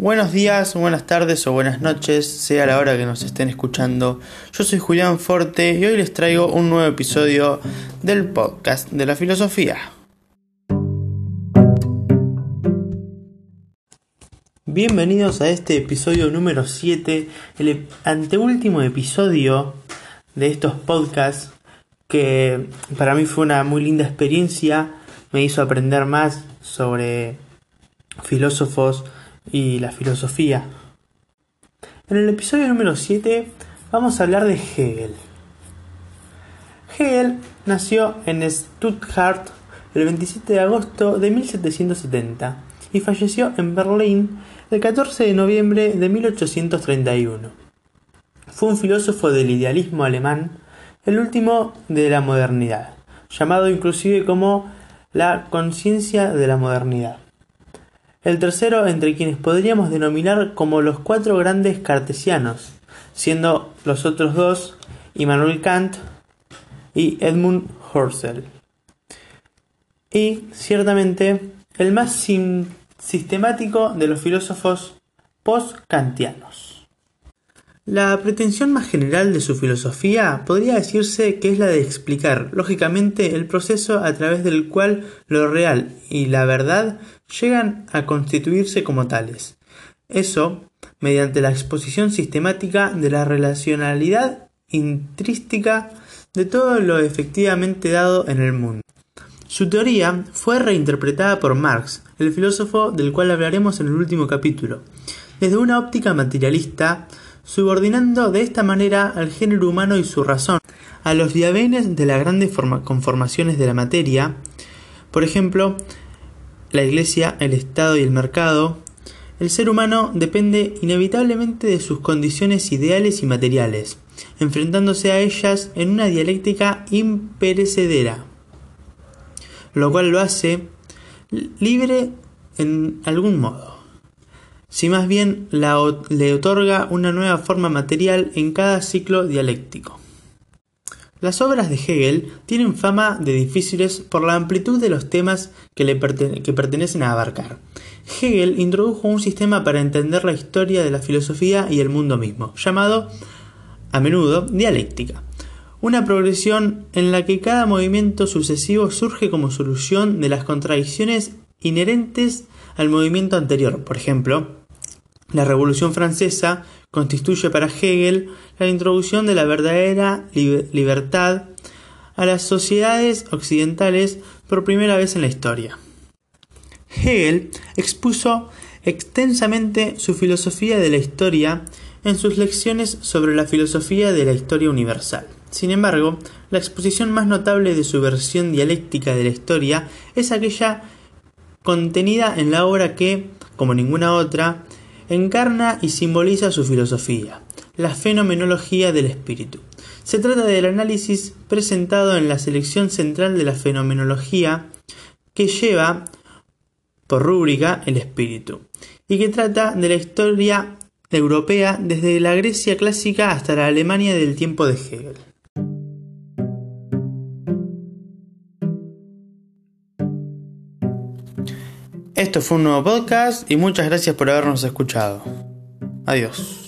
Buenos días, buenas tardes o buenas noches, sea la hora que nos estén escuchando. Yo soy Julián Forte y hoy les traigo un nuevo episodio del podcast de la filosofía. Bienvenidos a este episodio número 7, el anteúltimo episodio de estos podcasts que para mí fue una muy linda experiencia, me hizo aprender más sobre filósofos y la filosofía. En el episodio número 7 vamos a hablar de Hegel. Hegel nació en Stuttgart el 27 de agosto de 1770 y falleció en Berlín el 14 de noviembre de 1831. Fue un filósofo del idealismo alemán, el último de la modernidad, llamado inclusive como la conciencia de la modernidad. El tercero entre quienes podríamos denominar como los cuatro grandes cartesianos, siendo los otros dos Immanuel Kant y Edmund Husserl. Y ciertamente el más sistemático de los filósofos post-kantianos. La pretensión más general de su filosofía podría decirse que es la de explicar, lógicamente, el proceso a través del cual lo real y la verdad llegan a constituirse como tales. Eso, mediante la exposición sistemática de la relacionalidad intrínseca de todo lo efectivamente dado en el mundo. Su teoría fue reinterpretada por Marx, el filósofo del cual hablaremos en el último capítulo, desde una óptica materialista, subordinando de esta manera al género humano y su razón. A los diabenes de las grandes conformaciones de la materia, por ejemplo, la Iglesia, el Estado y el mercado, el ser humano depende inevitablemente de sus condiciones ideales y materiales, enfrentándose a ellas en una dialéctica imperecedera, lo cual lo hace libre en algún modo si más bien le otorga una nueva forma material en cada ciclo dialéctico. Las obras de Hegel tienen fama de difíciles por la amplitud de los temas que, le que pertenecen a abarcar. Hegel introdujo un sistema para entender la historia de la filosofía y el mundo mismo, llamado, a menudo, dialéctica. Una progresión en la que cada movimiento sucesivo surge como solución de las contradicciones inherentes al movimiento anterior. Por ejemplo, la Revolución Francesa constituye para Hegel la introducción de la verdadera libertad a las sociedades occidentales por primera vez en la historia. Hegel expuso extensamente su filosofía de la historia en sus lecciones sobre la filosofía de la historia universal. Sin embargo, la exposición más notable de su versión dialéctica de la historia es aquella contenida en la obra que, como ninguna otra, encarna y simboliza su filosofía, la fenomenología del espíritu. Se trata del análisis presentado en la selección central de la fenomenología que lleva por rúbrica el espíritu y que trata de la historia europea desde la Grecia clásica hasta la Alemania del tiempo de Hegel. Esto fue un nuevo podcast y muchas gracias por habernos escuchado. Adiós.